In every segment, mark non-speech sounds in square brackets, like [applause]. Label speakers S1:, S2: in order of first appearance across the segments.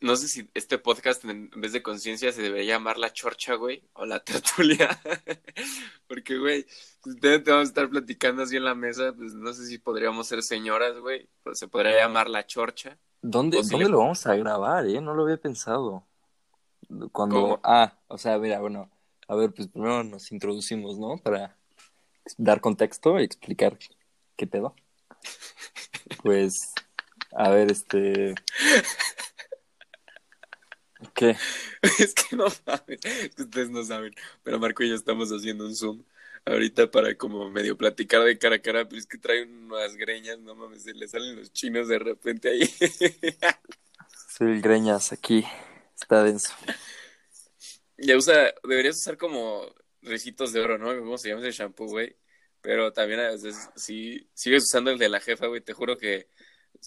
S1: No sé si este podcast en vez de conciencia se debería llamar la chorcha, güey, o la tertulia. [laughs] Porque, güey, si te vamos a estar platicando así en la mesa, pues no sé si podríamos ser señoras, güey. Pues se podría llamar la chorcha.
S2: ¿Dónde,
S1: si
S2: ¿dónde
S1: le-
S2: lo vamos a grabar, eh? No lo había pensado. Cuando...
S1: ¿Cómo?
S2: Ah, o sea, mira, bueno, a ver, pues primero nos introducimos, ¿no? Para dar contexto y explicar qué pedo. Pues, a ver, este... ¿Qué? [laughs]
S1: Es que no saben, es que ustedes no saben, pero Marco y yo estamos haciendo un Zoom ahorita para como medio platicar de cara a cara, pero es que trae unas greñas, no mames, se le salen los chinos de repente ahí.
S2: El Greñas aquí. Está denso.
S1: Ya usa, deberías usar como ricitos de oro, ¿no? ¿Cómo se llama ese shampoo, güey? Pero también a veces, si sigues usando el de la jefa, güey, te juro que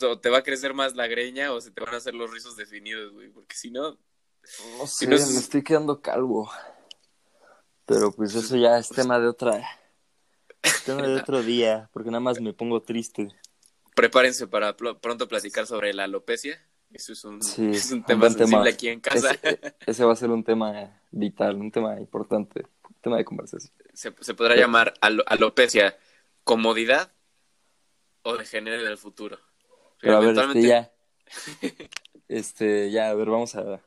S1: o te va a crecer más la greña o se te van a hacer los rizos definidos, güey, porque si no,
S2: No
S1: Si
S2: sé,
S1: no es-
S2: me estoy quedando calvo. Pero pues eso ya es tema de otra... Tema de otro día, porque nada más me pongo triste.
S1: prepárense para pl- pronto platicar sobre la alopecia. Eso es un,
S2: Sí,
S1: es un
S2: un
S1: tema
S2: buen
S1: sensible
S2: tema.
S1: aquí en casa.
S2: Ese, ese va a ser un tema vital, un tema importante, un tema de conversación.
S1: Se, se podrá llamar alo- alopecia comodidad o degenere del futuro.
S2: Pero a ver, este ya. Este, ya, a ver, vamos a.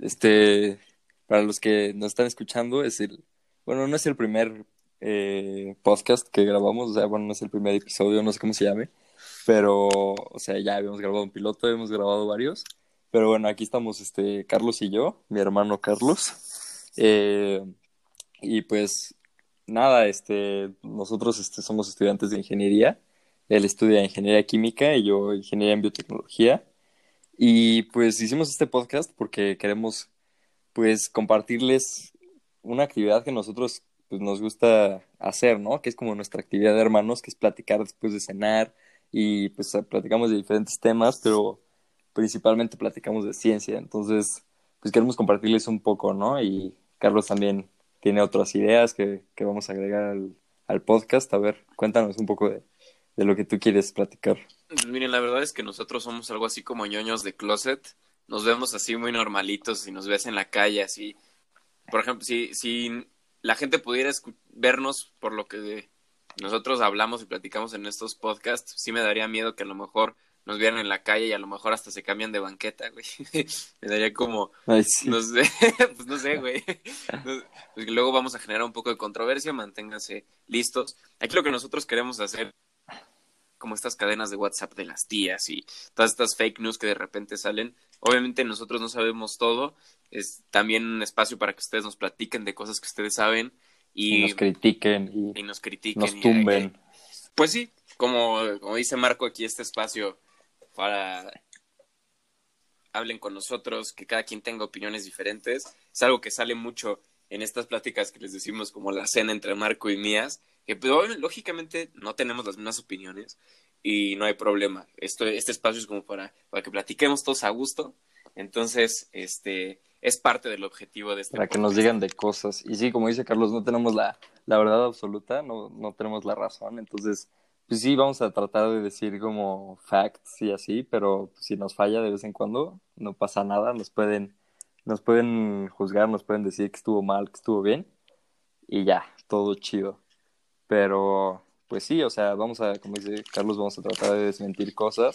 S2: Este, para los que nos están escuchando, es el. Bueno, no es el primer eh, podcast que grabamos, o sea, bueno, no es el primer episodio, no sé cómo se llame, pero, o sea, ya habíamos grabado un piloto, hemos grabado varios, pero bueno, aquí estamos, este, Carlos y yo, mi hermano Carlos, eh, y pues, nada, este, nosotros, este, somos estudiantes de ingeniería, él estudia ingeniería química y yo ingeniería en biotecnología, y pues hicimos este podcast porque queremos, pues, compartirles una actividad que nosotros pues, nos gusta hacer, ¿no? Que es como nuestra actividad de hermanos, que es platicar después de cenar y pues platicamos de diferentes temas, pero principalmente platicamos de ciencia. Entonces, pues queremos compartirles un poco, ¿no? Y Carlos también tiene otras ideas que, que vamos a agregar al, al podcast. A ver, cuéntanos un poco de, de lo que tú quieres platicar.
S1: Pues miren, la verdad es que nosotros somos algo así como ñoños de closet. Nos vemos así muy normalitos si nos ves en la calle, así. Por ejemplo, si, si la gente pudiera vernos por lo que nosotros hablamos y platicamos en estos podcasts, sí me daría miedo que a lo mejor nos vieran en la calle y a lo mejor hasta se cambian de banqueta, güey. [laughs] me daría como,
S2: Ay, sí.
S1: no sé, [laughs] pues no sé, güey. [laughs] Pues luego vamos a generar un poco de controversia, manténganse listos. Aquí lo que nosotros queremos hacer, como estas cadenas de WhatsApp de las tías y todas estas fake news que de repente salen, obviamente nosotros no sabemos todo, es también un espacio para que ustedes nos platiquen de cosas que ustedes saben
S2: Y
S1: y,
S2: nos critiquen y
S1: y nos critiquen.
S2: nos
S1: y-
S2: tumben.
S1: pues sí, como, como dice Marco aquí, este espacio para hablen con nosotros, que cada quien tenga opiniones diferentes. Es algo que sale mucho en estas pláticas que les decimos como la cena entre Marco y mías, que pues, lógicamente no tenemos las mismas opiniones y no hay problema. Esto, este espacio es como para, para que platiquemos todos a gusto. Entonces, este es parte del objetivo de este
S2: para que nos digan de cosas. Y sí, como dice Carlos, no tenemos la, la verdad absoluta, no, no tenemos la razón. Entonces, pues sí, vamos a tratar de decir como facts y así, pero si nos falla de vez en cuando, no pasa nada. Nos pueden, nos pueden juzgar, nos pueden decir que estuvo mal, que estuvo bien. Y ya, todo chido. Pero, pues sí, o sea, vamos a, como dice Carlos, vamos a tratar de desmentir cosas.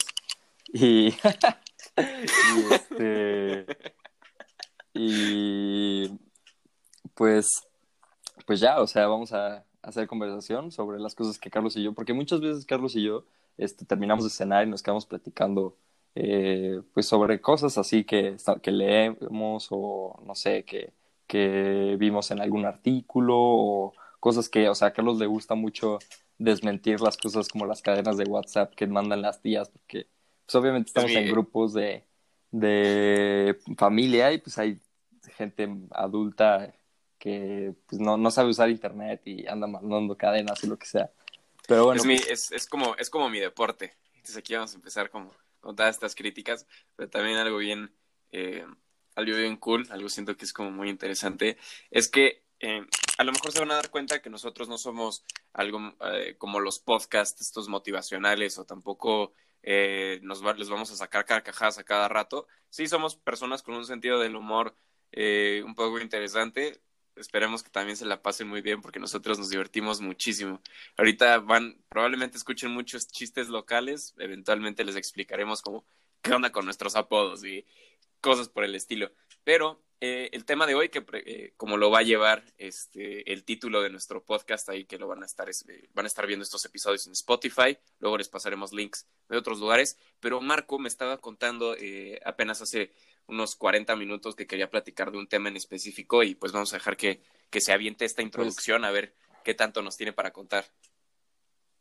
S2: Y, [laughs] y este y pues pues ya, o sea, vamos a hacer conversación sobre las cosas que Carlos y yo, porque muchas veces Carlos y yo este, terminamos de cenar y nos quedamos platicando eh, pues sobre cosas así que, que leemos o no sé, que, que vimos en algún artículo o cosas que, o sea, a Carlos le gusta mucho desmentir las cosas como las cadenas de WhatsApp que mandan las tías, porque pues obviamente estamos en grupos de, de familia y pues hay gente adulta que pues no, no sabe usar internet y anda mandando cadenas y lo que sea. Pero bueno,
S1: es, mi-
S2: pues,
S1: es, es como, es como mi deporte. Entonces aquí vamos a empezar como con todas estas críticas, pero también algo bien, eh, algo bien cool, algo siento que es como muy interesante, es que eh, a lo mejor se van a dar cuenta que nosotros no somos algo eh, como los podcasts estos motivacionales o tampoco eh, nos les vamos a sacar carcajadas a cada rato. Sí somos personas con un sentido del humor eh, un poco interesante. Esperemos que también se la pasen muy bien porque nosotros nos divertimos muchísimo. Ahorita van, probablemente escuchen muchos chistes locales, eventualmente les explicaremos cómo, qué onda con nuestros apodos y cosas por el estilo. Pero eh, el tema de hoy, que eh, como lo va a llevar este, el título de nuestro podcast ahí, que lo van a estar, eh, van a estar viendo estos episodios en Spotify, luego les pasaremos links de otros lugares, pero Marco me estaba contando apenas hace unos 40 minutos que quería platicar de un tema en específico y pues vamos a dejar que, que se aviente esta introducción a ver qué tanto nos tiene para contar.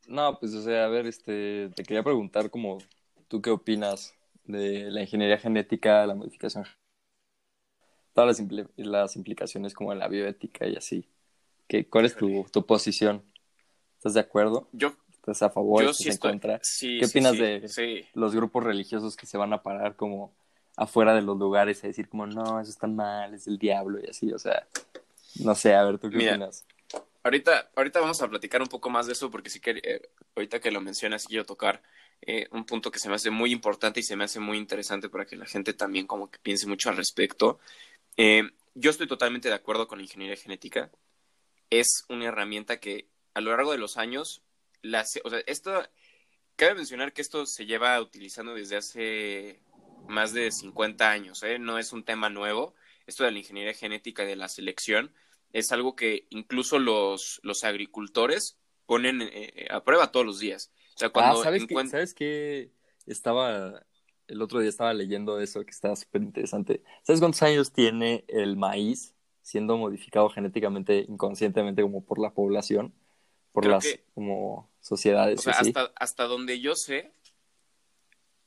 S2: No, pues o sea, a ver, este, te quería preguntar como, ¿tú qué opinas de la ingeniería genética, la modificación todas las, las implicaciones como en la bioética y así. ¿Qué, ¿Cuál es tu, tu posición? ¿Estás de acuerdo?
S1: Yo.
S2: ¿Estás a favor? ¿Estás en contra? ¿Qué opinas de los grupos religiosos que se van a parar como afuera de los lugares a decir como, no, eso está mal, es el diablo y así? O sea, no sé, a ver, ¿tú qué opinas?
S1: Ahorita, ahorita vamos a platicar un poco más de eso porque sí que eh, ahorita que lo mencionas quiero tocar eh, un punto que se me hace muy importante y se me hace muy interesante para que la gente también como que piense mucho al respecto. Eh, yo estoy totalmente de acuerdo con la ingeniería genética. Es una herramienta que a lo largo de los años, la, o sea, esto, cabe mencionar que esto se lleva utilizando desde hace más de 50 años, ¿eh? no es un tema nuevo. Esto de la ingeniería genética y de la selección es algo que incluso los, los agricultores ponen eh, a prueba todos los días. O sea, cuando
S2: ah, ¿sabes, ¿sabes qué? Estaba el otro día estaba leyendo eso que está súper interesante. ¿Sabes cuántos años tiene el maíz siendo modificado genéticamente inconscientemente como por la población? Por las como sociedades.
S1: O sea, hasta, hasta donde yo sé,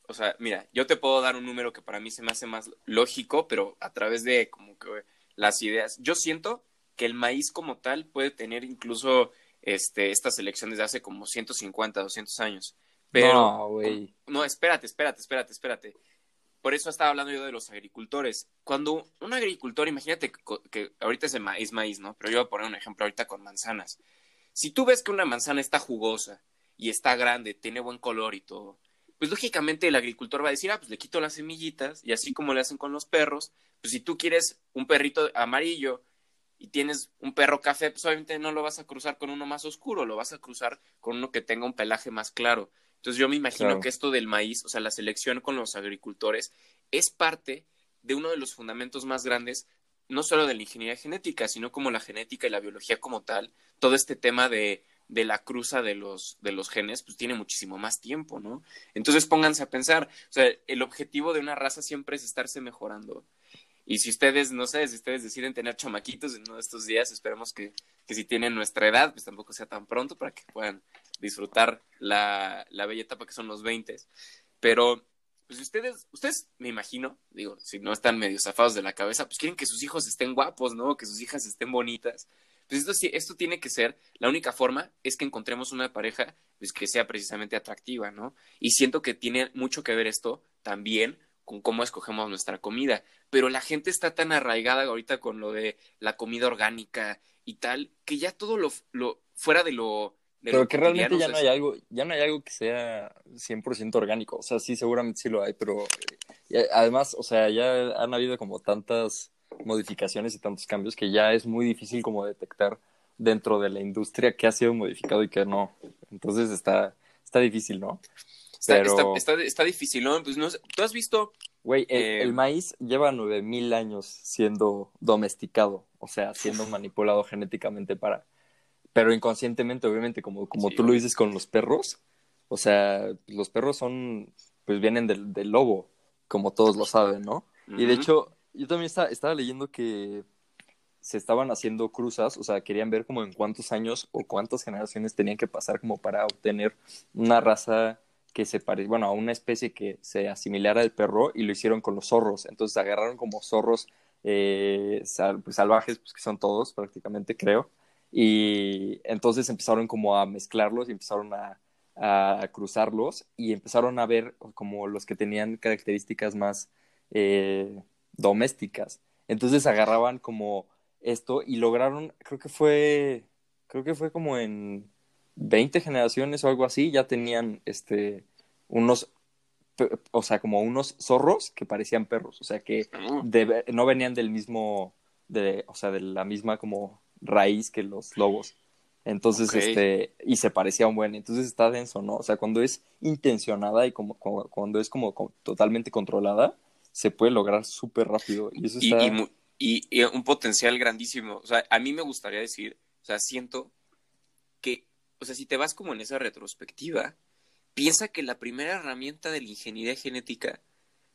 S1: o sea, mira, yo te puedo dar un número que para mí se me hace más lógico, pero a través de como que las ideas. Yo siento que el maíz como tal puede tener incluso este, esta selección desde hace como 150, 200 años. Pero,
S2: no, güey.
S1: No, espérate, espérate, espérate, espérate. Por eso estaba hablando yo de los agricultores. Cuando un agricultor, imagínate que, ahorita es, maíz, maíz, ¿no? Pero yo voy a poner un ejemplo ahorita con manzanas. Si tú ves que una manzana está jugosa y está grande, tiene buen color y todo, pues lógicamente el agricultor va a decir, ah, pues le quito las semillitas y así como le hacen con los perros, pues si tú quieres un perrito amarillo y tienes un perro café, pues obviamente no lo vas a cruzar con uno más oscuro, lo vas a cruzar con uno que tenga un pelaje más claro. Entonces yo me imagino que esto del maíz, o sea, la selección con los agricultores, es parte de uno de los fundamentos más grandes, no solo de la ingeniería genética, sino como la genética y la biología como tal. Todo este tema de, de la cruza de los, de los genes, pues tiene muchísimo más tiempo, ¿no? Entonces pónganse a pensar, o sea, el objetivo de una raza siempre es estarse mejorando. Y si ustedes, no sé, si ustedes deciden tener chamaquitos en uno de estos días, esperemos que, que si tienen nuestra edad, pues tampoco sea tan pronto para que puedan disfrutar la, la bella etapa que son los 20. Pero, pues ustedes, ustedes me imagino, digo, si no están medio zafados de la cabeza, pues quieren que sus hijos estén guapos, ¿no? Que sus hijas estén bonitas. Pues esto, esto tiene que ser, la única forma es que encontremos una pareja pues, que sea precisamente atractiva, ¿no? Y siento que tiene mucho que ver esto también con cómo escogemos nuestra comida. Pero la gente está tan arraigada ahorita con lo de la comida orgánica y tal, que ya todo lo, lo fuera de lo...
S2: pero que realmente ya no hay algo, ya no hay algo que sea 100% orgánico. O sea, sí, seguramente sí lo hay, pero eh, además, o sea, ya han habido como tantas modificaciones y tantos cambios que ya es muy difícil como detectar dentro de la industria qué ha sido modificado y qué no. Entonces está, está difícil, ¿no?
S1: Está, está, difícil, ¿no? Pues no ¿Tú has visto?
S2: Güey, el, eh, maíz lleva 9000 años siendo domesticado, o sea, siendo manipulado genéticamente para. Pero inconscientemente, obviamente, como, como tú lo dices con los perros, o sea, los perros son. Pues vienen del, del lobo, como todos lo saben, ¿no? Y de hecho, yo también estaba, leyendo que se estaban haciendo cruzas, o sea, querían ver como en cuántos años o cuántas generaciones tenían que pasar como para obtener una raza que se pare, bueno, a una especie que se asimilara al perro y lo hicieron con los zorros. Entonces agarraron como zorros eh, pues, salvajes, pues que son todos prácticamente, creo. Y entonces empezaron como a mezclarlos y empezaron a, cruzarlos y empezaron a ver como los que tenían características más eh, domésticas. Entonces agarraban como esto y lograron, creo que fue, creo que fue como en 20 generaciones o algo así, ya tenían este unos o sea, como unos zorros que parecían perros, o sea, que
S1: Ah.
S2: no venían del mismo, de, o sea, de la misma como raíz que los lobos. Entonces, este, y se parecía un buen, entonces está denso, ¿no? O sea, cuando es intencionada y como, como- cuando es como, como totalmente controlada, se puede lograr súper rápido. Y eso está...
S1: y- y un potencial grandísimo. O sea, a mí me gustaría decir, o sea, siento que, o sea, si te vas como en esa retrospectiva, piensa que la primera herramienta de la ingeniería genética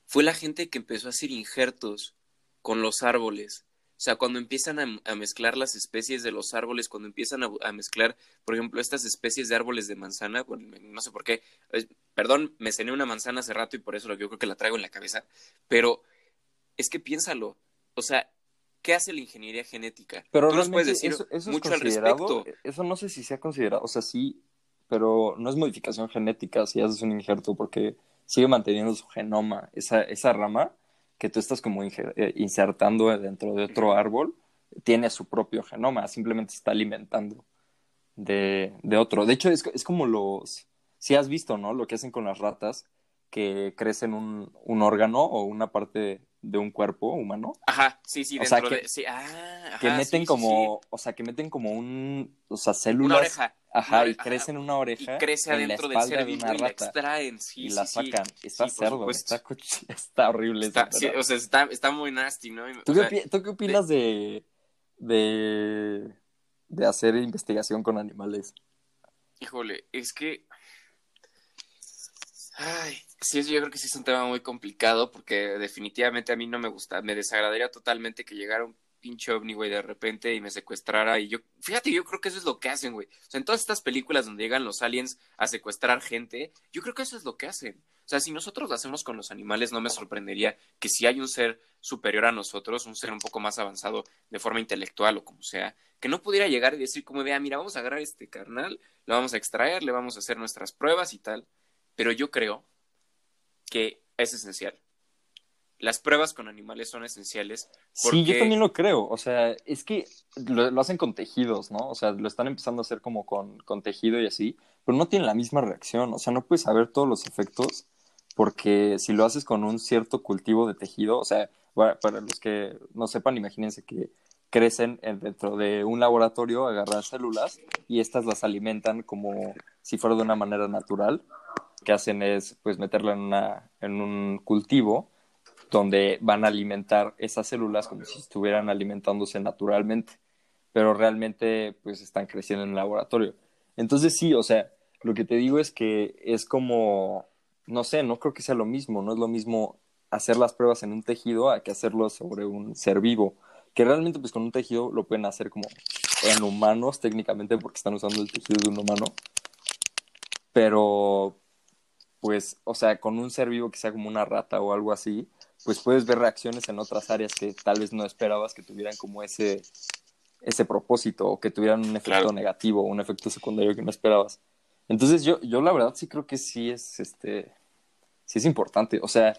S1: fue la gente que empezó a hacer injertos con los árboles. O sea, cuando empiezan a, a mezclar las especies de los árboles, cuando empiezan a, a mezclar, por ejemplo, estas especies de árboles de manzana, bueno, no sé por qué, eh, perdón, me cené una manzana hace rato y por eso lo que yo creo que la traigo en la cabeza, pero es que piénsalo, o sea, ¿qué hace la ingeniería genética?
S2: Pero
S1: Tú nos puedes decir
S2: eso, eso es
S1: mucho al respecto.
S2: eso no sé si sea considerado, o sea, sí, pero no es modificación genética si haces un injerto, porque sigue manteniendo su genoma, esa, esa rama que tú estás como eh, insertando dentro de otro árbol, tiene su propio genoma, simplemente está alimentando de, de otro. De hecho, es, es como los, si has visto, ¿no? Lo que hacen con las ratas, que crecen un, un órgano o una parte de un cuerpo humano
S1: Ajá, sí, sí,
S2: O sea,
S1: dentro
S2: que-
S1: de... Sí, ah,
S2: que meten
S1: sí, sí,
S2: como, o sea, que meten como un, o sea, células,
S1: Una oreja.
S2: ajá,
S1: una
S2: y crecen una
S1: Y
S2: oreja
S1: crece
S2: en la
S1: adentro del ser
S2: de
S1: y la extraen, sí,
S2: y la sacan. Está cerdo, [laughs] está, horrible.
S1: Está, o sea, está, está muy nasty, ¿no? Y-
S2: ¿Tú,
S1: o
S2: qué
S1: sea,
S2: tú qué opinas de, de, de hacer investigación con animales?
S1: Híjole, es que. Ay, sí, yo creo que sí es un tema muy complicado porque definitivamente a mí no me gusta. Me desagradaría totalmente que llegara un pinche ovni, güey, de repente y me secuestrara. Y yo, fíjate, yo creo que eso es lo que hacen, güey. O sea, en todas estas películas donde llegan los aliens a secuestrar gente, yo creo que eso es lo que hacen. O sea, si nosotros lo hacemos con los animales, no me sorprendería que si hay un ser superior a nosotros, un ser un poco más avanzado de forma intelectual o como sea, que no pudiera llegar y decir como vea, mira, vamos a agarrar este carnal, lo vamos a extraer, le vamos a hacer nuestras pruebas y tal. Pero yo creo que es esencial. Las pruebas con animales son esenciales.
S2: Sí, yo también lo creo. O sea, es que lo, lo hacen con tejidos, ¿no? O sea, lo están empezando a hacer como con, con tejido y así, pero no tienen la misma reacción. O sea, no puedes saber todos los efectos porque si lo haces con un cierto cultivo de tejido, o sea, para, los que no sepan, imagínense que crecen en- dentro de un laboratorio, agarran células y estas las alimentan como si fuera de una manera natural. Que hacen es pues meterla en, una, en un cultivo donde van a alimentar esas células como si estuvieran alimentándose naturalmente, pero realmente pues están creciendo en el laboratorio. Entonces sí, o sea, lo que te digo es que es como, no sé, no creo que sea lo mismo, no es lo mismo hacer las pruebas en un tejido a que hacerlo sobre un ser vivo, que realmente pues con un tejido lo pueden hacer como en humanos técnicamente porque están usando el tejido de un humano, pero pues, o sea, con un ser vivo que sea como una rata o algo así, pues puedes ver reacciones en otras áreas que tal vez no esperabas que tuvieran como ese, ese propósito o que tuvieran un efecto
S1: Claro.
S2: negativo o un efecto secundario que no esperabas. Entonces yo, yo la verdad sí creo que sí es, este, sí es importante. O sea,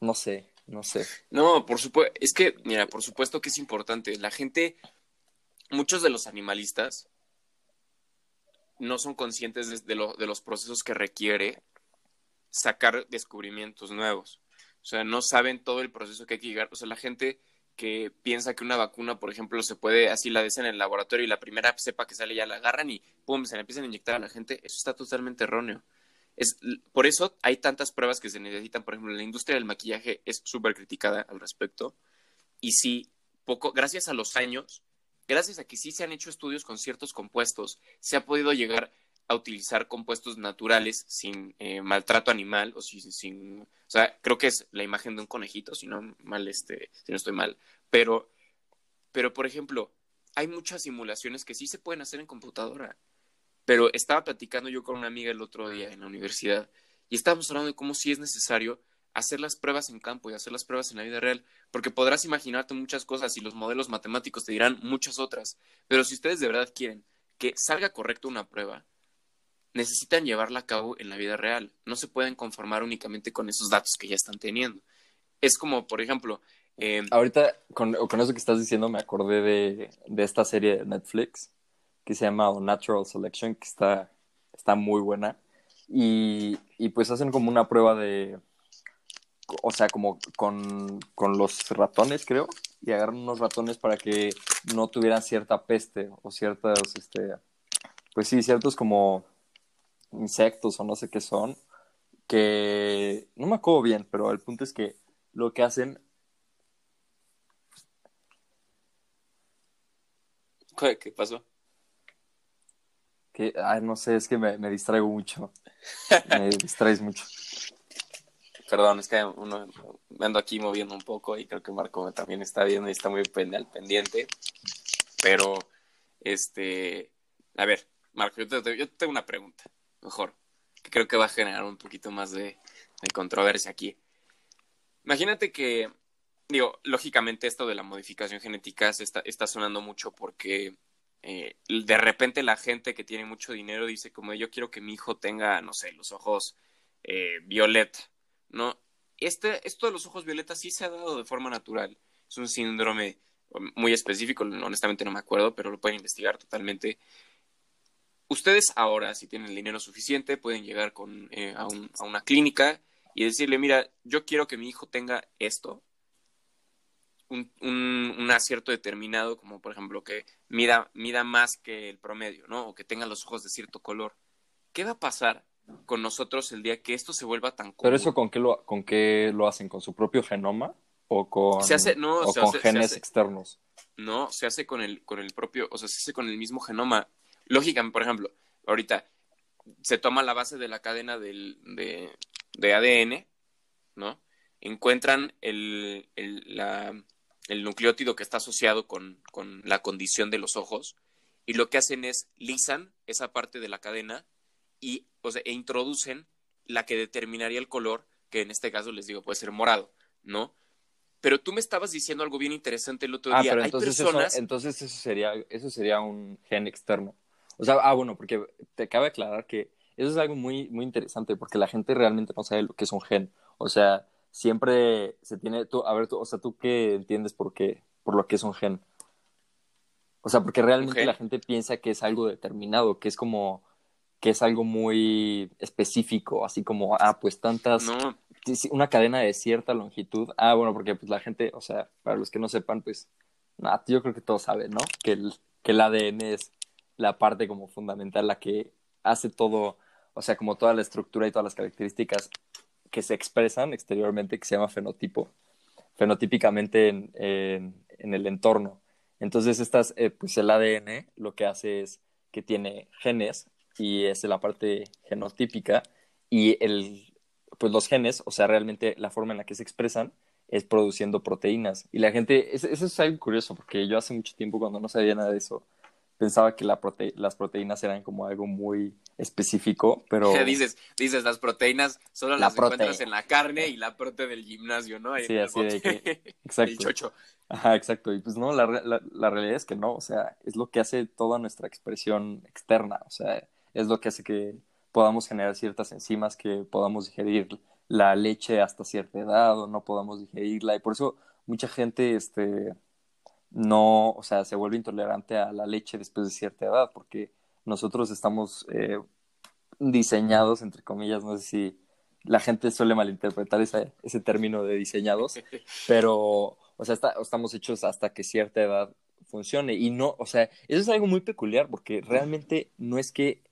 S2: no sé, no sé.
S1: No, por supuesto, es que, mira, por supuesto que es importante. La gente, muchos de los animalistas no son conscientes de, de lo- de los procesos que requiere sacar descubrimientos nuevos. O sea, no saben todo el proceso que hay que llegar. O sea, la gente que piensa que una vacuna, por ejemplo, se puede, así la desen en el laboratorio y la primera cepa que sale ya la agarran y pum, se la empiezan a inyectar a la gente, eso está totalmente erróneo. Es, por eso hay tantas pruebas que se necesitan. Por ejemplo, la industria del maquillaje es súper criticada al respecto. Y sí, poco, gracias a los años, gracias a que sí se han hecho estudios con ciertos compuestos, se ha podido llegar a utilizar compuestos naturales sin eh, maltrato animal o sin, o sea, creo que es la imagen de un conejito, si no mal, este, si no estoy mal, pero, pero por ejemplo, hay muchas simulaciones que sí se pueden hacer en computadora. Pero estaba platicando yo con una amiga el otro día en la universidad y estábamos hablando de cómo sí es necesario hacer las pruebas en campo y hacer las pruebas en la vida real, porque podrás imaginarte muchas cosas y los modelos matemáticos te dirán muchas otras, pero si ustedes de verdad quieren que salga correcto una prueba, necesitan llevarla a cabo en la vida real, no se pueden conformar únicamente con esos datos que ya están teniendo. Es como, por ejemplo, Eh,
S2: Ahorita, con, con, eso que estás diciendo, me acordé de, de, esta serie de Netflix que se llama Natural Selection, que está, está muy buena. Y, y pues hacen como una prueba de, o sea, como con, con, los ratones, creo, y agarran unos ratones para que no tuvieran cierta peste o ciertas, este, pues sí, ciertos como insectos o no sé qué son, que no me acuerdo bien, pero el punto es que lo que hacen...
S1: ¿Qué pasó?
S2: Que, ay, no sé, es que me, me distraigo mucho. me [laughs] distraes mucho.
S1: Perdón, es que uno me ando aquí moviendo un poco y creo que Marco también está viendo y está muy al pendiente. Pero, este, a ver, Marco, yo te, yo tengo una pregunta, mejor, creo que va a generar un poquito más de, controversia aquí. Imagínate que, digo, lógicamente esto de la modificación genética se está, está sonando mucho porque eh, de repente la gente que tiene mucho dinero dice como yo quiero que mi hijo tenga, no sé, los ojos eh, violeta, ¿no? Este, esto de los ojos violetas sí se ha dado de forma natural. Es un síndrome muy específico, honestamente no me acuerdo, pero lo pueden investigar totalmente. Ustedes ahora, si tienen el dinero suficiente, pueden llegar con, eh, a, un, a una clínica y decirle, mira, yo quiero que mi hijo tenga esto, un, un, un, acierto determinado, como por ejemplo que mida, mida más que el promedio, ¿no? O que tenga los ojos de cierto color. ¿Qué va a pasar con nosotros el día que esto se vuelva tan común?
S2: ¿Pero eso con qué lo, con qué lo hacen? ¿Con su propio genoma? ¿O con,
S1: se hace, no,
S2: o
S1: se
S2: con
S1: hace,
S2: genes
S1: se hace,
S2: externos?
S1: No, se hace con el, con el propio, o sea, se hace con el mismo genoma. Lógicamente, por ejemplo, ahorita se toma la base de la cadena del, de, de ADN, ¿no? Encuentran el, el, la, el nucleótido que está asociado con, con, la condición de los ojos y lo que hacen es lisan esa parte de la cadena y, o sea, e introducen la que determinaría el color, que en este caso les digo puede ser morado, ¿no? Pero tú me estabas diciendo algo bien interesante el otro
S2: ah,
S1: día.
S2: Pero
S1: Hay
S2: entonces,
S1: personas...
S2: eso, entonces eso sería, eso sería un gen externo. O sea, ah, bueno, porque te cabe aclarar que eso es algo muy, muy interesante, porque la gente realmente no sabe lo que es un gen. O sea, siempre se tiene, tú, a ver, tú, o sea, ¿tú qué entiendes por qué, por lo que es un gen? O sea, porque realmente la gente piensa que es algo determinado, que es como, que es algo muy específico, así como, ah, pues tantas,
S1: No,
S2: una cadena de cierta longitud. Ah, bueno, porque pues la gente, o sea, para los que no sepan, pues, nada, yo creo que todos saben, ¿no? Que el, que el ADN es la parte como fundamental, la que hace todo, o sea, como toda la estructura y todas las características que se expresan exteriormente, que se llama fenotipo, fenotípicamente en, en, el entorno. Entonces, estas, eh, pues el ADN lo que hace es que tiene genes y es la parte genotípica y el, pues los genes, o sea, realmente la forma en la que se expresan es produciendo proteínas. Y la gente, eso es algo curioso, porque yo hace mucho tiempo cuando no sabía nada de eso, pensaba que la prote las proteínas eran como algo muy específico, pero... [laughs]
S1: dices, dices, las proteínas solo
S2: La
S1: las
S2: prote.
S1: encuentras en la carne y la prote del gimnasio, ¿no? Ahí
S2: Sí, así de que- [laughs] exacto.
S1: El chocho.
S2: Ajá, exacto. Y pues no, la, la, la realidad es que no, o sea, es lo que hace toda nuestra expresión externa, o sea, es lo que hace que podamos generar ciertas enzimas, que podamos digerir la leche hasta cierta edad o no podamos digerirla. Y por eso mucha gente, este, no, o sea, se vuelve intolerante a la leche después de cierta edad, porque nosotros estamos eh, diseñados, entre comillas, no sé si la gente suele malinterpretar ese, ese término de diseñados, [laughs] pero, o sea, está- estamos hechos hasta que cierta edad funcione. Y no, o sea, eso es algo muy peculiar, porque realmente no es que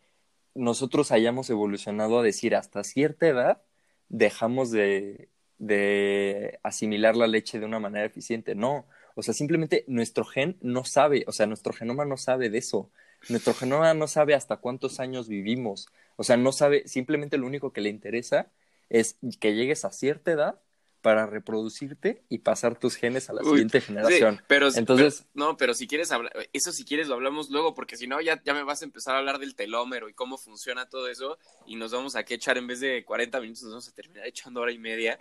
S2: nosotros hayamos evolucionado a decir hasta cierta edad dejamos de, de asimilar la leche de una manera eficiente. No, o sea, simplemente nuestro gen no sabe, o sea, nuestro genoma no sabe de eso. Nuestro genoma no sabe hasta cuántos años vivimos. O sea, no sabe, simplemente lo único que le interesa es que llegues a cierta edad para reproducirte y pasar tus genes a la
S1: Uy,
S2: siguiente generación.
S1: Sí, pero,
S2: Entonces-
S1: pero- no, pero si quieres hablar, eso si quieres lo hablamos luego, porque si no ya, ya me vas a empezar a hablar del telómero y cómo funciona todo eso, y nos vamos a que echar en vez de 40 minutos, nos vamos a terminar echando hora y media.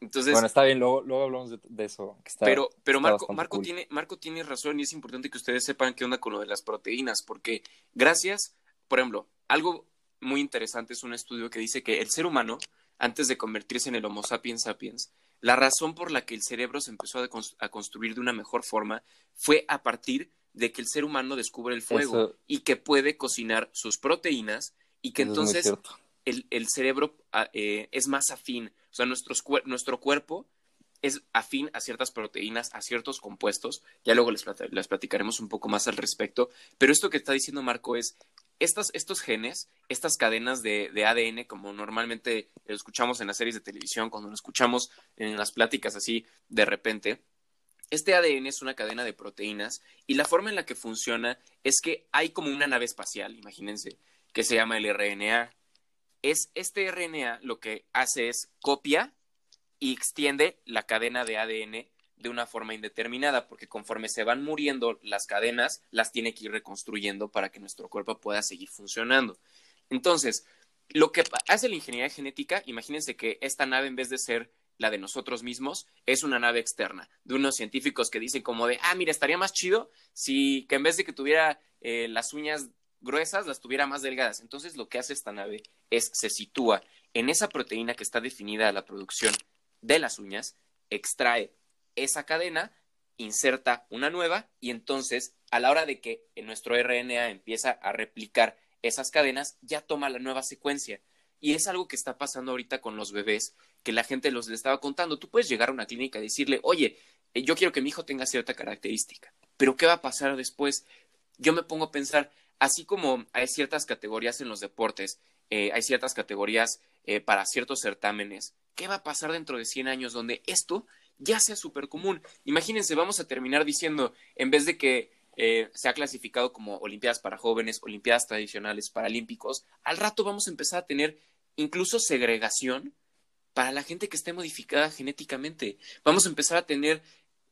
S1: Entonces,
S2: bueno, está bien, luego, luego hablamos de, de eso. que está-
S1: pero, pero
S2: está
S1: Marco, Marco
S2: cool.
S1: tiene, Marco tiene razón y es importante que ustedes sepan qué onda con lo de las proteínas, porque gracias, por ejemplo, algo muy interesante es un estudio que dice que el ser humano, antes de convertirse en el Homo sapiens sapiens, La razón por la que el cerebro se empezó a, construir de una mejor forma fue a partir de que el ser humano descubre el fuego y que puede cocinar sus proteínas y que entonces el, cerebro ah, eh, es más afín. O sea, nuestro cuerpo es afín a ciertas proteínas, a ciertos compuestos. Ya luego les, platicaremos un poco más al respecto. Pero esto que está diciendo Marco es, estas, estos genes, estas cadenas de, de, ADN, como normalmente lo escuchamos en las series de televisión, cuando lo escuchamos en las pláticas así de repente, este ADN es una cadena de proteínas y la forma en la que funciona es que hay como una nave espacial, imagínense, que se llama el RNA. Es este RNA lo que hace es copia y extiende la cadena de ADN de una forma indeterminada, porque conforme se van muriendo las cadenas, las tiene que ir reconstruyendo para que nuestro cuerpo pueda seguir funcionando. Entonces, lo que hace la ingeniería genética, imagínense que esta nave en vez de ser la de nosotros mismos, es una nave externa, de unos científicos que dicen como de, ah, mira, estaría más chido si que en vez de que tuviera eh, las uñas gruesas, las tuviera más delgadas. Entonces, lo que hace esta nave es se sitúa en esa proteína que está definida a la producción de las uñas, extrae esa cadena, inserta una nueva y entonces a la hora de que nuestro RNA empieza a replicar esas cadenas, ya toma la nueva secuencia. Y es algo que está pasando ahorita con los bebés, que la gente los le estaba contando. Tú puedes llegar a una clínica y decirle, oye, eh, yo quiero que mi hijo tenga cierta característica, pero ¿qué va a pasar después? Yo me pongo a pensar, así como hay ciertas categorías en los deportes, eh, hay ciertas categorías eh, para ciertos certámenes, ¿Qué va a pasar dentro de 100 años donde esto ya sea súper común? Imagínense, vamos a terminar diciendo, en vez de que eh, se ha clasificado como Olimpiadas para jóvenes, Olimpiadas tradicionales, Paralímpicos, al rato vamos a empezar a tener incluso segregación para la gente que esté modificada genéticamente. Vamos a empezar a tener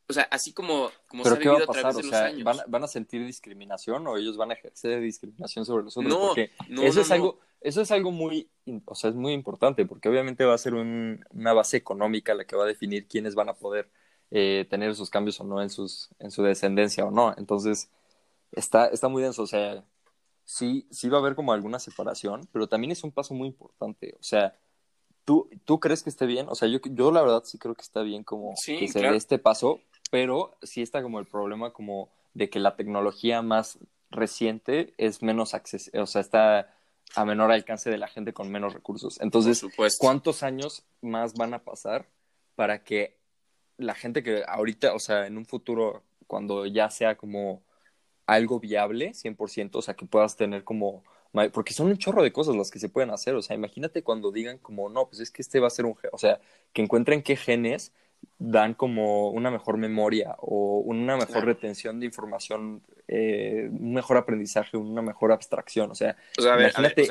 S1: o sea, así como, como
S2: se ha vivido a, través de los años. ¿van, ¿van, a sentir discriminación o ellos van a ejercer discriminación sobre los otros? No, porque no, eso es algo, eso es algo muy, o sea, es muy importante, porque obviamente va a ser una base económica la que va a definir quiénes van a poder eh, tener esos cambios o no en sus, en su descendencia o no. Entonces, está, está muy denso. O sea, sí, sí va a haber como alguna separación, pero también es un paso muy importante. O sea, ¿tú, tú crees que esté bien? O sea, yo, yo la verdad sí creo que está bien como que se dé este paso, pero sí está como el problema como de que la tecnología más reciente es menos accesible, o sea, está a menor alcance de la gente con menos recursos. Entonces, ¿cuántos años más van a pasar para que la gente que ahorita, o sea, en un futuro, cuando ya sea como algo viable, 100%, o sea, que puedas tener como porque son un chorro de cosas las que se pueden hacer, o sea, imagínate cuando digan como, no, pues es que este va a ser un, o sea, que encuentren qué genes dan como una mejor memoria o una mejor retención de información, eh, un mejor aprendizaje, una mejor abstracción. O sea, imagínate,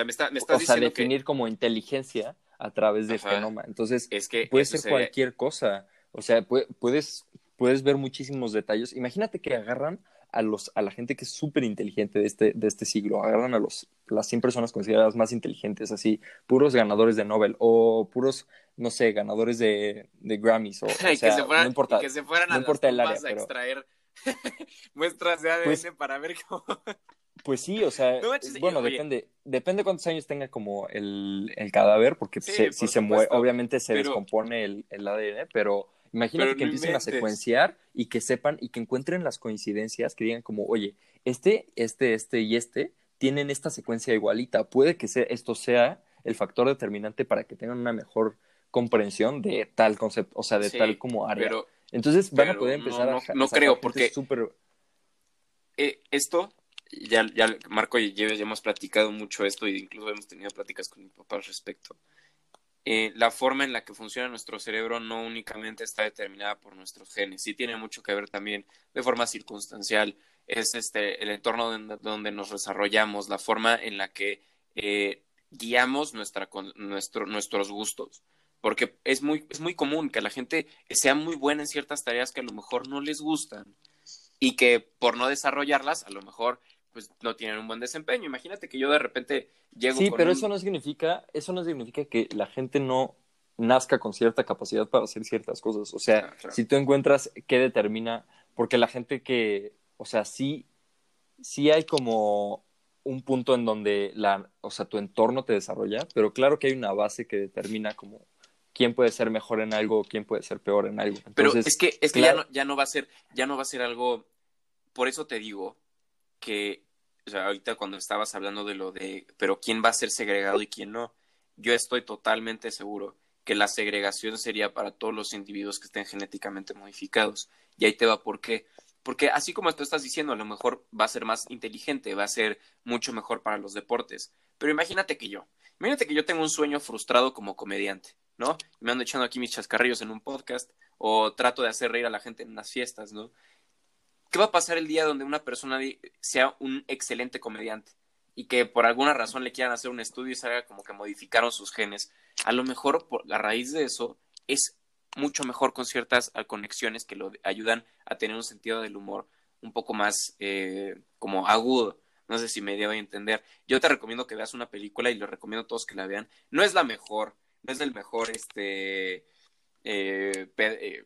S2: o sea, definir como inteligencia a través del genoma. Entonces, puede ser cualquier cosa. O sea, puedes, puedes ver muchísimos detalles. Imagínate que agarran a, los, a la gente que es súper inteligente de este, de este siglo, agarran a los, las 100 personas consideradas más inteligentes, así, puros ganadores de Nobel o puros, no sé, ganadores de, de Grammys o, [laughs] que se fueran, no importa,
S1: que se fueran a las el área, a extraer [laughs] muestras de ADN pues para ver cómo... [laughs]
S2: Pues sí, o sea, bueno, depende, depende cuántos años tenga como el, el cadáver, porque si se muere, obviamente se descompone el, el ADN, pero Imagínate que empiecen a secuenciar y que sepan y que encuentren las coincidencias, que digan como, oye, este, este, este y este tienen esta secuencia igualita. Puede que esto sea el factor determinante para que tengan una mejor comprensión de tal concepto, o sea, de tal como área. Entonces van a poder empezar
S1: a... No, creo, porque eh, esto, ya, ya Marco y yo ya hemos platicado mucho esto y incluso hemos tenido pláticas con mi papá al respecto. Eh, la forma en la que funciona nuestro cerebro no únicamente está determinada por nuestros genes, sí tiene mucho que ver también de forma circunstancial, es este el entorno donde, nos desarrollamos, la forma en la que eh, guiamos nuestra, nuestro, nuestros gustos, porque es muy, es muy común que la gente sea muy buena en ciertas tareas que a lo mejor no les gustan y que por no desarrollarlas a lo mejor pues no tienen un buen desempeño. Imagínate que yo de repente llego
S2: Sí, pero eso no significa, eso no significa que la gente no nazca con cierta capacidad para hacer ciertas cosas. O sea, si tú encuentras qué determina, porque la gente que, o sea, sí, sí hay como un punto en donde la, o sea, tu entorno te desarrolla, pero claro que hay una base que determina como quién puede ser mejor en algo quién puede ser peor en algo.
S1: Pero es que, es que ya, no, ya no va a ser, ya no va a ser algo, por eso te digo que, o sea, ahorita cuando estabas hablando de lo de, pero quién va a ser segregado y quién no, yo estoy totalmente seguro que la segregación sería para todos los individuos que estén genéticamente modificados. Y ahí te va por qué. Porque así como tú estás diciendo, a lo mejor va a ser más inteligente, va a ser mucho mejor para los deportes. Pero imagínate que yo, imagínate que yo tengo un sueño frustrado como comediante, ¿no? Me ando echando aquí mis chascarrillos en un podcast o trato de hacer reír a la gente en unas fiestas, ¿no? ¿Qué va a pasar el día donde una persona sea un excelente comediante y que por alguna razón le quieran hacer un estudio y salga como que modificaron sus genes? A lo mejor por la raíz de eso es mucho mejor con ciertas conexiones que lo ayudan a tener un sentido del humor un poco más eh, como agudo. No sé si me debo entender. Yo te recomiendo que veas una película y lo recomiendo a todos que la vean. No es la mejor, no es el mejor este eh, eh,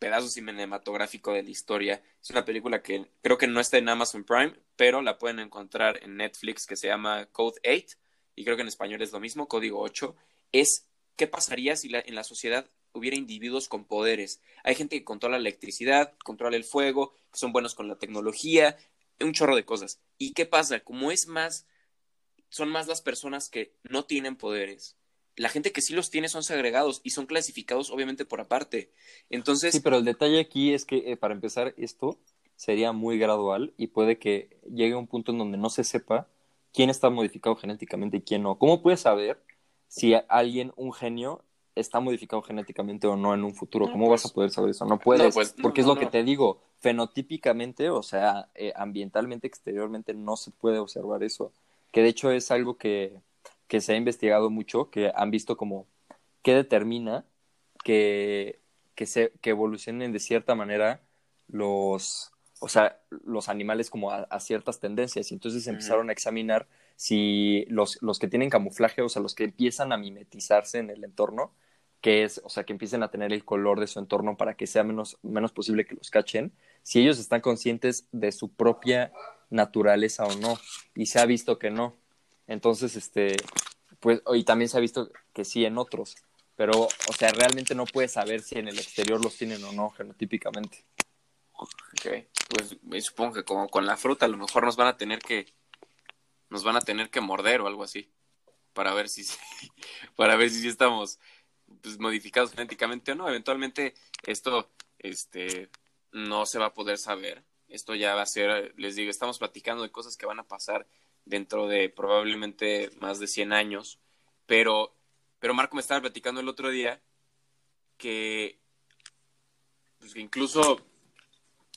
S1: pedazo cinematográfico de la historia. Es una película que creo que no está en Amazon Prime, pero la pueden encontrar en Netflix que se llama Code 8 y creo que en español es lo mismo, Código 8. Es qué pasaría si en la sociedad hubiera individuos con poderes. Hay gente que controla la electricidad, controla el fuego, que son buenos con la tecnología, un chorro de cosas. ¿Y qué pasa? Como es más, son más las personas que no tienen poderes. La gente que sí los tiene son segregados y son clasificados obviamente por aparte. Entonces...
S2: Sí, pero el detalle aquí es que eh, para empezar esto sería muy gradual y puede que llegue a un punto en donde no se sepa quién está modificado genéticamente y quién no. ¿Cómo puedes saber si alguien, un genio, está modificado genéticamente o no en un futuro. ¿Cómo vas a pues, poder saber eso? No puedes, pues, porque es lo que te digo, fenotípicamente, o sea, eh, ambientalmente, exteriormente, no se puede observar eso. Que de hecho es algo que, que se ha investigado mucho, que han visto como qué determina que, que, se, que evolucionen de cierta manera los, o sea, los animales como a, ciertas tendencias. Y entonces empezaron a examinar si los, los que tienen camuflaje, o sea, los que empiezan a mimetizarse en el entorno, que es, o sea, que empiecen a tener el color de su entorno para que sea menos, menos posible que los cachen, si ellos están conscientes de su propia naturaleza o no, y se ha visto que no. Entonces, este, pues, y también se ha visto que sí en otros, pero, o sea, realmente no puedes saber si en el exterior los tienen o no, genotípicamente.
S1: Ok, pues supongo que como con la fruta, a lo mejor nos van a tener que nos van a tener que morder o algo así para ver si [laughs] para ver si estamos pues, modificados genéticamente o no. Eventualmente esto este no se va a poder saber. Esto ya va a ser, les digo, estamos platicando de cosas que van a pasar dentro de probablemente más de 100 años, pero pero Marco me estaba platicando el otro día que, pues, que incluso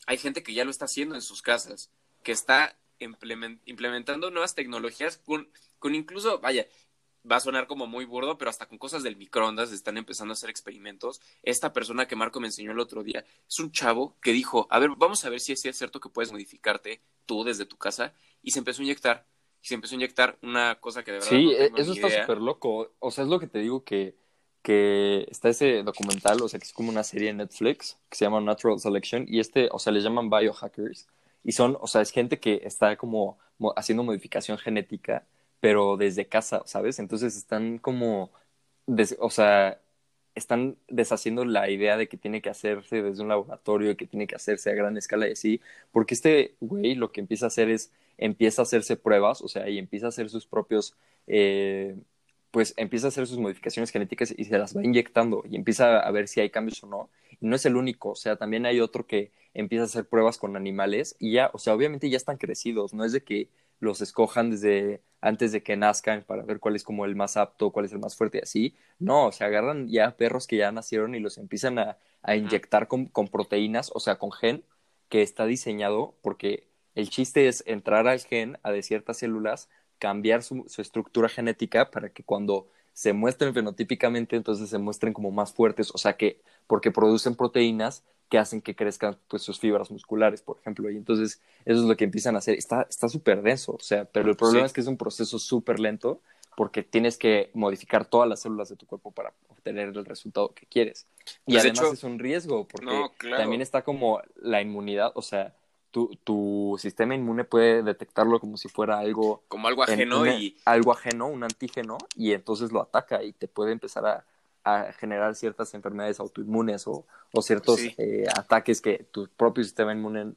S1: hay gente que ya lo está haciendo en sus casas, que está implementando nuevas tecnologías con incluso, vaya, va a sonar como muy burdo, pero hasta con cosas del microondas están empezando a hacer experimentos. Esta persona que Marco me enseñó el otro día es un chavo que dijo, a ver, vamos a ver si es cierto que puedes modificarte tú desde tu casa. Y se empezó a inyectar, y se empezó a inyectar una cosa que de verdad...
S2: Sí, e, eso está súper loco. O sea, es lo que te digo que, que está ese documental, o sea, que es como una serie en Netflix que se llama Natural Selection, y este, o sea, le llaman biohackers y son, o sea, es gente que está como haciendo modificación genética, pero desde casa, ¿sabes? Entonces están como, o sea, están deshaciendo la idea de que tiene que hacerse desde un laboratorio, que tiene que hacerse a gran escala y así, porque este güey lo que empieza a hacer es, empieza a hacerse pruebas, o sea, y empieza a hacer sus propios, eh, pues empieza a hacer sus modificaciones genéticas y se las va inyectando y empieza a ver si hay cambios o no. Y no es el único, o sea, también hay otro que empieza a hacer pruebas con animales y ya, o sea, obviamente ya están crecidos, no es de que los escojan desde antes de que nazcan para ver cuál es como el más apto, cuál es el más fuerte y así. No, o sea, agarran ya perros que ya nacieron y los empiezan a, a inyectar con, con, proteínas, o sea, con gen que está diseñado porque el chiste es entrar al gen a de ciertas células, cambiar su, su estructura genética para que cuando se muestren fenotípicamente, entonces se muestren como más fuertes, o sea que porque producen proteínas que hacen que crezcan pues sus fibras musculares, por ejemplo, y entonces eso es lo que empiezan a hacer. Está está súper denso, o sea, pero el problema es que es un proceso súper lento porque tienes que modificar todas las células de tu cuerpo para obtener el resultado que quieres. Y pues, además es un riesgo porque también está como la inmunidad, o sea, tu, tu sistema inmune puede detectarlo como si fuera algo...
S1: Como algo ajeno y...
S2: Algo ajeno, un antígeno, y entonces lo ataca y te puede empezar a, a generar ciertas enfermedades autoinmunes o, ciertos eh, ataques que tu propio sistema inmune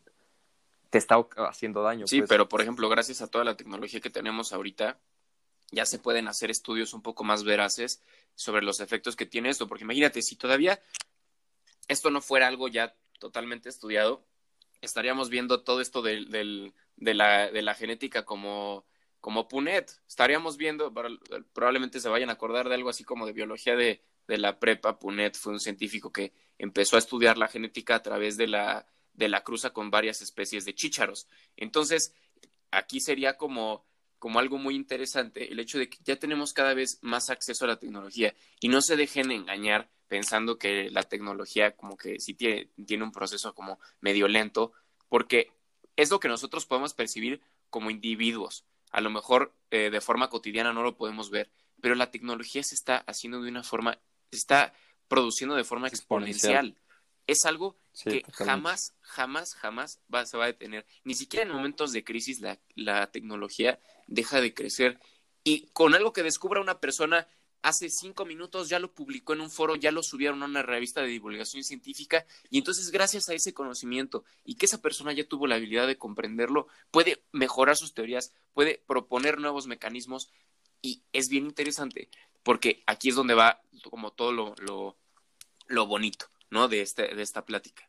S2: te está haciendo daño.
S1: Sí, pues. pero por ejemplo, gracias a toda la tecnología que tenemos ahorita, ya se pueden hacer estudios un poco más veraces sobre los efectos que tiene esto, porque imagínate, si todavía esto no fuera algo ya totalmente estudiado, estaríamos viendo todo esto de, la, genética como, como Punet. Estaríamos viendo, probablemente se vayan a acordar de algo así como de biología de, la prepa. Punet fue un científico que empezó a estudiar la genética a través de la, de la cruza con varias especies de chícharos. Entonces, aquí sería como algo muy interesante el hecho de que ya tenemos cada vez más acceso a la tecnología y no se dejen engañar pensando que la tecnología como que sí tiene, tiene un proceso como medio lento, porque es lo que nosotros podemos percibir como individuos. A lo mejor eh, de forma cotidiana no lo podemos ver, pero la tecnología se está haciendo de una forma, se está produciendo de forma exponencial es algo que jamás, jamás, jamás va, se va a detener. Ni siquiera en momentos de crisis la, la, tecnología deja de crecer. Y con algo que descubra una persona hace cinco minutos, ya lo publicó en un foro, ya lo subieron a una revista de divulgación científica, y entonces gracias a ese conocimiento y que esa persona ya tuvo la habilidad de comprenderlo, puede mejorar sus teorías, puede proponer nuevos mecanismos, y es bien interesante, porque aquí es donde va como todo lo, lo, lo bonito ¿no? De, este, de esta plática.